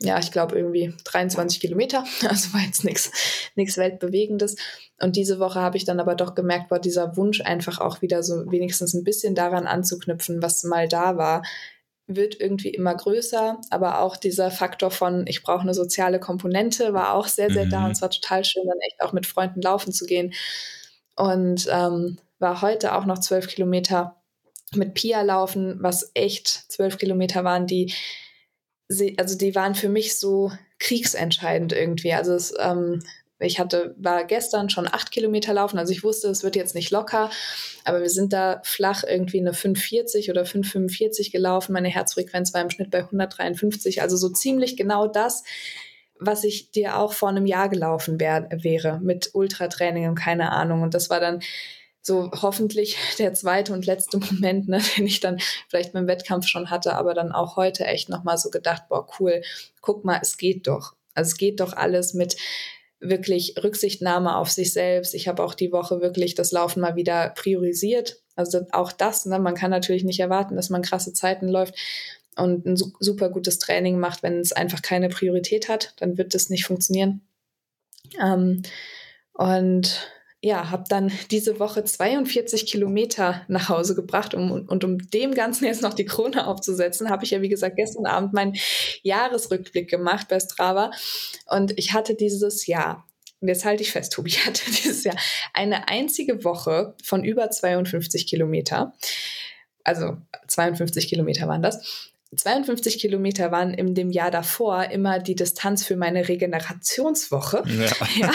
[SPEAKER 1] ja, ich glaube irgendwie 23 Kilometer. Also war jetzt nichts Weltbewegendes. Und diese Woche habe ich dann aber doch gemerkt, war dieser Wunsch einfach auch wieder so wenigstens ein bisschen daran anzuknüpfen, was mal da war, wird irgendwie immer größer, aber auch dieser Faktor von, ich brauche eine soziale Komponente, war auch sehr, sehr mhm. da und es war total schön, dann echt auch mit Freunden laufen zu gehen. Und ähm, war heute auch noch zwölf Kilometer mit Pia laufen, was echt zwölf Kilometer waren, die, also die waren für mich so kriegsentscheidend irgendwie. Also es, ähm, ich hatte, war gestern schon acht Kilometer laufen, also ich wusste, es wird jetzt nicht locker, aber wir sind da flach irgendwie eine 540 oder 545 gelaufen. Meine Herzfrequenz war im Schnitt bei 153, also so ziemlich genau das, was ich dir auch vor einem Jahr gelaufen wär, wäre mit Ultratraining und keine Ahnung. Und das war dann so hoffentlich der zweite und letzte Moment, ne, den ich dann vielleicht beim Wettkampf schon hatte, aber dann auch heute echt nochmal so gedacht, boah, cool, guck mal, es geht doch. Also es geht doch alles mit wirklich Rücksichtnahme auf sich selbst. Ich habe auch die Woche wirklich das Laufen mal wieder priorisiert. Also auch das, ne, man kann natürlich nicht erwarten, dass man krasse Zeiten läuft und ein super gutes Training macht, wenn es einfach keine Priorität hat, dann wird das nicht funktionieren. Ähm, und ja, habe dann diese Woche 42 Kilometer nach Hause gebracht um, und um dem Ganzen jetzt noch die Krone aufzusetzen, habe ich ja, wie gesagt, gestern Abend meinen Jahresrückblick gemacht bei Strava. Und ich hatte dieses Jahr, und jetzt halte ich fest, Tobi, ich hatte dieses Jahr eine einzige Woche von über 52 Kilometer, also 52 Kilometer waren das, 52 Kilometer waren in dem Jahr davor immer die Distanz für meine Regenerationswoche. Ja. ja.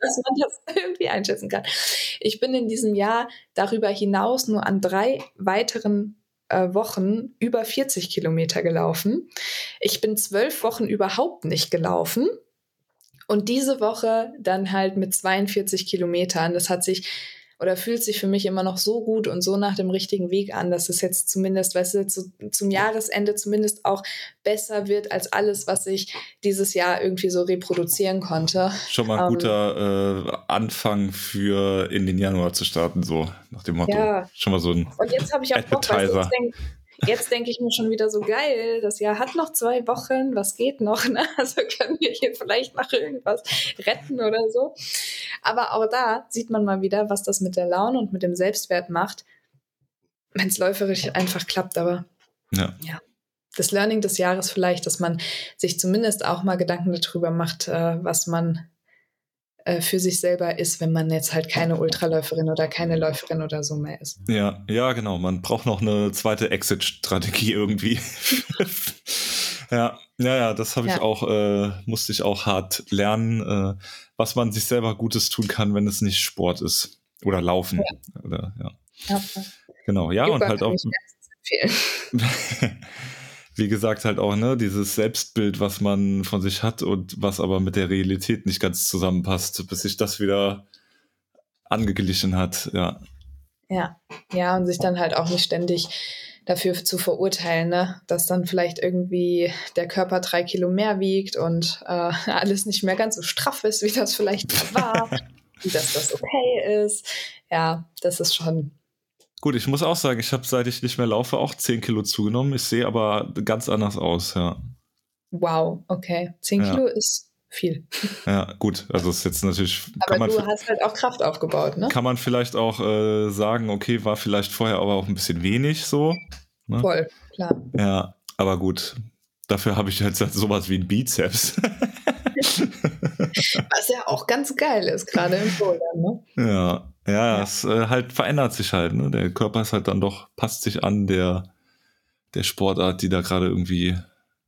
[SPEAKER 1] dass man das irgendwie einschätzen kann. Ich bin in diesem Jahr darüber hinaus nur an drei weiteren äh, Wochen über 40 Kilometer gelaufen. Ich bin zwölf Wochen überhaupt nicht gelaufen. Und diese Woche dann halt mit 42 Kilometern. Das hat sich oder fühlt sich für mich immer noch so gut und so nach dem richtigen Weg an, dass es jetzt zumindest, weißt du, zu, zum Jahresende zumindest auch besser wird als alles, was ich dieses Jahr irgendwie so reproduzieren konnte.
[SPEAKER 2] Schon mal ein ähm, guter äh, Anfang für in den Januar zu starten, so nach dem Motto. Ja. Schon mal so ein
[SPEAKER 1] Und jetzt habe ich auch Bock, weißt du, Jetzt denke ich mir schon wieder so geil, das Jahr hat noch zwei Wochen, was geht noch? Ne? Also können wir hier vielleicht noch irgendwas retten oder so. Aber auch da sieht man mal wieder, was das mit der Laune und mit dem Selbstwert macht, wenn es läuferisch einfach klappt. Aber ja. ja. Das Learning des Jahres vielleicht, dass man sich zumindest auch mal Gedanken darüber macht, äh, was man äh, für sich selber ist, wenn man jetzt halt keine Ultraläuferin oder keine Läuferin oder so mehr ist.
[SPEAKER 2] Ja, ja, genau. Man braucht noch eine zweite Exit-Strategie irgendwie. ja, ja, ja, das habe ich ja. auch, äh, musste ich auch hart lernen, äh, was man sich selber Gutes tun kann, wenn es nicht Sport ist. Oder Laufen. Ja. Oder, ja. ja. Genau, ja, Yoga und halt auch. wie gesagt, halt auch, ne, dieses Selbstbild, was man von sich hat und was aber mit der Realität nicht ganz zusammenpasst, bis sich das wieder angeglichen hat, ja.
[SPEAKER 1] Ja, ja, und sich dann halt auch nicht ständig dafür zu verurteilen, ne? dass dann vielleicht irgendwie der Körper drei Kilo mehr wiegt und äh, alles nicht mehr ganz so straff ist, wie das vielleicht war, wie dass das okay ist. Ja, das ist schon.
[SPEAKER 2] Gut, ich muss auch sagen, ich habe, seit ich nicht mehr laufe, auch 10 Kilo zugenommen. Ich sehe aber ganz anders aus, ja.
[SPEAKER 1] Wow, okay. 10 ja. Kilo ist viel.
[SPEAKER 2] Ja, gut. Also ist jetzt natürlich.
[SPEAKER 1] Aber du hast halt auch Kraft aufgebaut, ne?
[SPEAKER 2] Kann man vielleicht auch äh, sagen, okay, war vielleicht vorher aber auch ein bisschen wenig so.
[SPEAKER 1] Ne? Voll, klar.
[SPEAKER 2] Ja, aber gut. Dafür habe ich jetzt sowas wie ein Bizeps.
[SPEAKER 1] Was ja auch ganz geil ist, gerade im Bouldern, ne?
[SPEAKER 2] Ja, ja, ja. es äh, halt verändert sich halt, ne? Der Körper ist halt dann doch, passt sich an der, der Sportart, die da gerade irgendwie,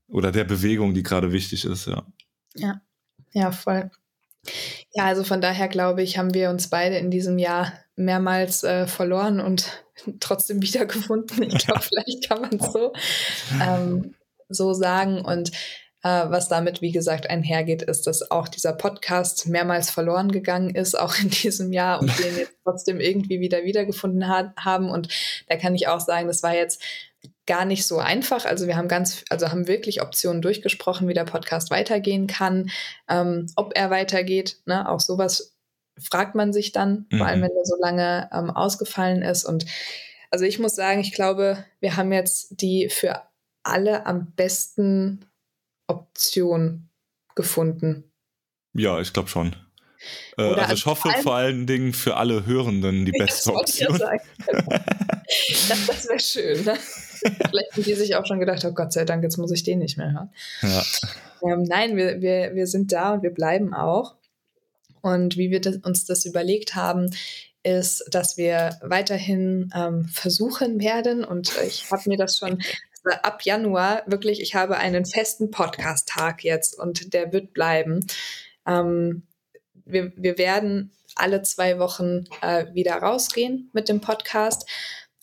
[SPEAKER 2] oder der Bewegung, die gerade wichtig ist, ja.
[SPEAKER 1] Ja. Ja, voll. Ja, also von daher glaube ich, haben wir uns beide in diesem Jahr mehrmals äh, verloren und trotzdem wiedergefunden. Ich glaube, vielleicht kann man es so, ähm, so sagen. Und was damit, wie gesagt, einhergeht, ist, dass auch dieser Podcast mehrmals verloren gegangen ist, auch in diesem Jahr und wir ihn jetzt trotzdem irgendwie wieder wiedergefunden ha haben. Und da kann ich auch sagen, das war jetzt gar nicht so einfach. Also wir haben ganz, also haben wirklich Optionen durchgesprochen, wie der Podcast weitergehen kann, ähm, ob er weitergeht. Ne? Auch sowas fragt man sich dann, mhm. vor allem mhm. wenn er so lange ähm, ausgefallen ist. Und also ich muss sagen, ich glaube, wir haben jetzt die für alle am besten Option gefunden.
[SPEAKER 2] Ja, ich glaube schon. Äh, also ich hoffe vor allen Dingen für alle Hörenden die beste Option.
[SPEAKER 1] das, das wäre schön. Ne? Vielleicht haben die sich auch schon gedacht, oh Gott sei Dank, jetzt muss ich den nicht mehr hören. Ja. Ähm, nein, wir, wir, wir sind da und wir bleiben auch. Und wie wir das, uns das überlegt haben, ist, dass wir weiterhin ähm, versuchen werden, und ich habe mir das schon ab Januar wirklich, ich habe einen festen Podcast-Tag jetzt und der wird bleiben. Ähm, wir, wir werden alle zwei Wochen äh, wieder rausgehen mit dem Podcast.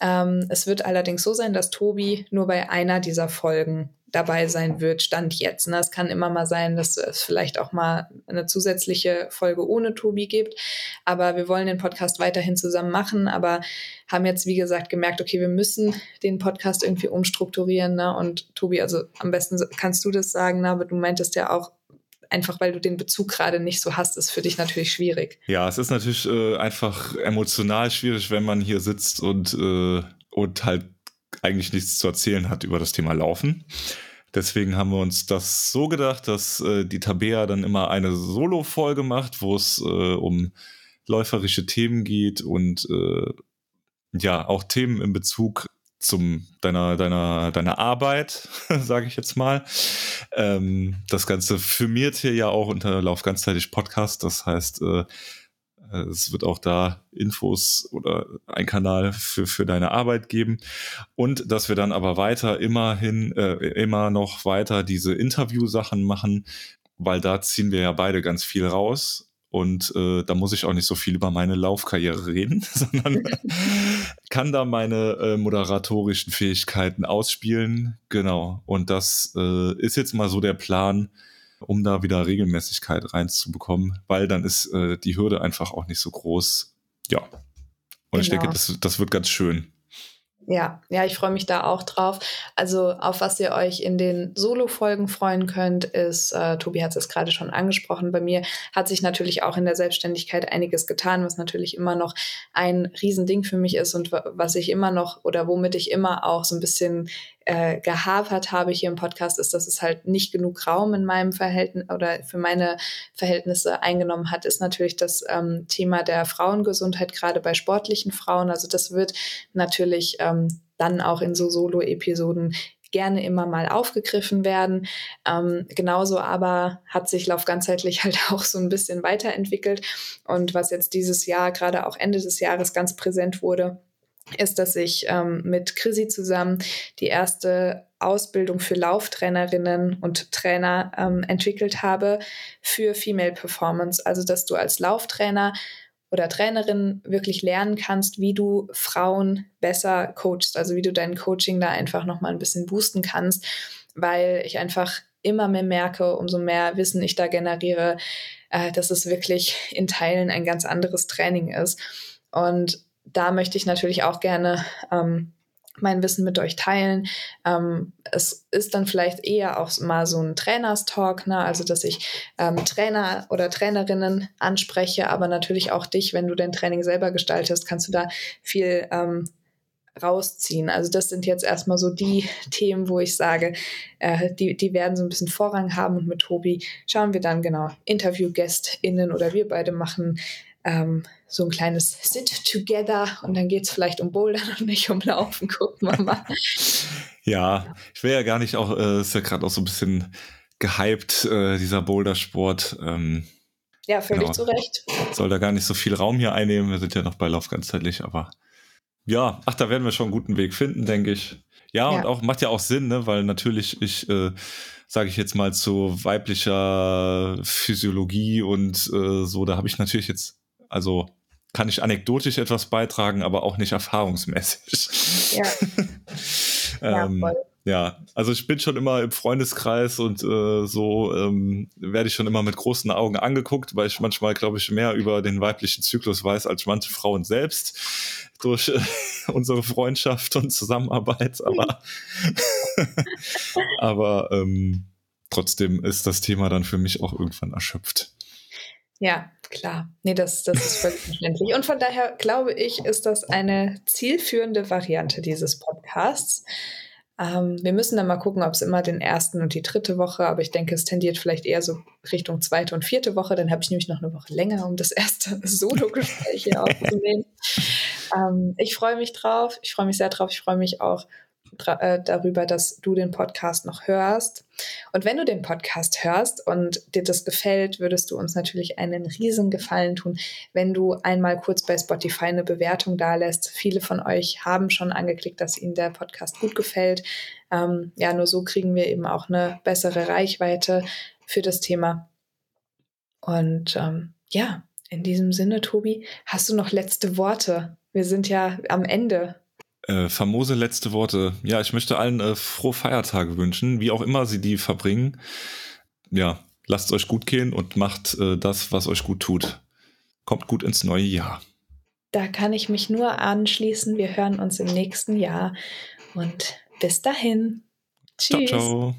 [SPEAKER 1] Ähm, es wird allerdings so sein, dass Tobi nur bei einer dieser Folgen dabei sein wird, Stand jetzt. Ne? Es kann immer mal sein, dass es vielleicht auch mal eine zusätzliche Folge ohne Tobi gibt. Aber wir wollen den Podcast weiterhin zusammen machen, aber haben jetzt, wie gesagt, gemerkt, okay, wir müssen den Podcast irgendwie umstrukturieren. Ne? Und Tobi, also am besten kannst du das sagen, ne? aber du meintest ja auch, einfach weil du den Bezug gerade nicht so hast, ist für dich natürlich schwierig.
[SPEAKER 2] Ja, es ist natürlich äh, einfach emotional schwierig, wenn man hier sitzt und, äh, und halt eigentlich nichts zu erzählen hat über das Thema Laufen. Deswegen haben wir uns das so gedacht, dass äh, die Tabea dann immer eine Solo-Folge macht, wo es äh, um läuferische Themen geht und äh, ja, auch Themen in Bezug zum deiner deiner deiner Arbeit, sage ich jetzt mal. Ähm, das Ganze firmiert hier ja auch unter Lauf ganzzeitig Podcast. Das heißt, äh, es wird auch da Infos oder ein Kanal für für deine Arbeit geben und dass wir dann aber weiter immerhin äh, immer noch weiter diese Interview-Sachen machen, weil da ziehen wir ja beide ganz viel raus und äh, da muss ich auch nicht so viel über meine Laufkarriere reden, sondern kann da meine äh, moderatorischen Fähigkeiten ausspielen. Genau. Und das äh, ist jetzt mal so der Plan, um da wieder Regelmäßigkeit reinzubekommen, weil dann ist äh, die Hürde einfach auch nicht so groß. Ja. Und genau. ich denke, genau. das, das wird ganz schön.
[SPEAKER 1] Ja, ja, ich freue mich da auch drauf. Also auf was ihr euch in den Solo-Folgen freuen könnt, ist, äh, Tobi hat es gerade schon angesprochen, bei mir hat sich natürlich auch in der Selbstständigkeit einiges getan, was natürlich immer noch ein Riesending für mich ist und was ich immer noch oder womit ich immer auch so ein bisschen äh, gehapert habe hier im Podcast, ist, dass es halt nicht genug Raum in meinem Verhältnis oder für meine Verhältnisse eingenommen hat, ist natürlich das ähm, Thema der Frauengesundheit, gerade bei sportlichen Frauen. Also das wird natürlich ähm, dann auch in so Solo-Episoden gerne immer mal aufgegriffen werden. Ähm, genauso aber hat sich Lauf ganzheitlich halt auch so ein bisschen weiterentwickelt. Und was jetzt dieses Jahr, gerade auch Ende des Jahres ganz präsent wurde, ist, dass ich ähm, mit Chrissy zusammen die erste Ausbildung für Lauftrainerinnen und Trainer ähm, entwickelt habe für Female Performance. Also, dass du als Lauftrainer oder Trainerin wirklich lernen kannst, wie du Frauen besser coachst, also wie du dein Coaching da einfach nochmal ein bisschen boosten kannst, weil ich einfach immer mehr merke, umso mehr Wissen ich da generiere, äh, dass es wirklich in Teilen ein ganz anderes Training ist. Und da möchte ich natürlich auch gerne ähm, mein Wissen mit euch teilen. Ähm, es ist dann vielleicht eher auch mal so ein Trainerstalk, ne? also dass ich ähm, Trainer oder Trainerinnen anspreche, aber natürlich auch dich, wenn du dein Training selber gestaltest, kannst du da viel ähm, rausziehen. Also das sind jetzt erstmal so die Themen, wo ich sage, äh, die, die werden so ein bisschen Vorrang haben und mit Tobi schauen wir dann genau Interviewgästinnen oder wir beide machen ähm, so ein kleines Sit-Together und dann geht es vielleicht um Bouldern und nicht um Laufen. Gucken wir mal.
[SPEAKER 2] Ja, ich will ja gar nicht auch, äh, ist ja gerade auch so ein bisschen gehypt, äh, dieser Bouldersport. Ähm,
[SPEAKER 1] ja, völlig genau. zu Recht.
[SPEAKER 2] Soll da gar nicht so viel Raum hier einnehmen. Wir sind ja noch bei Lauf ganzheitlich, aber ja, ach, da werden wir schon einen guten Weg finden, denke ich. Ja, ja, und auch macht ja auch Sinn, ne, weil natürlich ich, äh, sage ich jetzt mal, zu weiblicher Physiologie und äh, so, da habe ich natürlich jetzt, also kann ich anekdotisch etwas beitragen, aber auch nicht erfahrungsmäßig. Ja. ähm, ja, ja, also ich bin schon immer im Freundeskreis und äh, so ähm, werde ich schon immer mit großen Augen angeguckt, weil ich manchmal, glaube ich, mehr über den weiblichen Zyklus weiß als manche Frauen selbst durch äh, unsere Freundschaft und Zusammenarbeit. Aber, aber ähm, trotzdem ist das Thema dann für mich auch irgendwann erschöpft.
[SPEAKER 1] Ja, klar. Nee, das, das ist völlig verständlich. Und von daher glaube ich, ist das eine zielführende Variante dieses Podcasts. Ähm, wir müssen dann mal gucken, ob es immer den ersten und die dritte Woche, aber ich denke, es tendiert vielleicht eher so Richtung zweite und vierte Woche. Dann habe ich nämlich noch eine Woche länger, um das erste Solo-Gespräch hier aufzunehmen. Ähm, ich freue mich drauf. Ich freue mich sehr drauf. Ich freue mich auch darüber, dass du den Podcast noch hörst. Und wenn du den Podcast hörst und dir das gefällt, würdest du uns natürlich einen riesen Gefallen tun, wenn du einmal kurz bei Spotify eine Bewertung dalässt. Viele von euch haben schon angeklickt, dass ihnen der Podcast gut gefällt. Ähm, ja, nur so kriegen wir eben auch eine bessere Reichweite für das Thema. Und ähm, ja, in diesem Sinne, Tobi, hast du noch letzte Worte? Wir sind ja am Ende
[SPEAKER 2] äh, famose letzte Worte. Ja, ich möchte allen äh, frohe Feiertage wünschen, wie auch immer sie die verbringen. Ja, lasst euch gut gehen und macht äh, das, was euch gut tut. Kommt gut ins neue Jahr.
[SPEAKER 1] Da kann ich mich nur anschließen. Wir hören uns im nächsten Jahr und bis dahin. Tschüss. Ciao, ciao.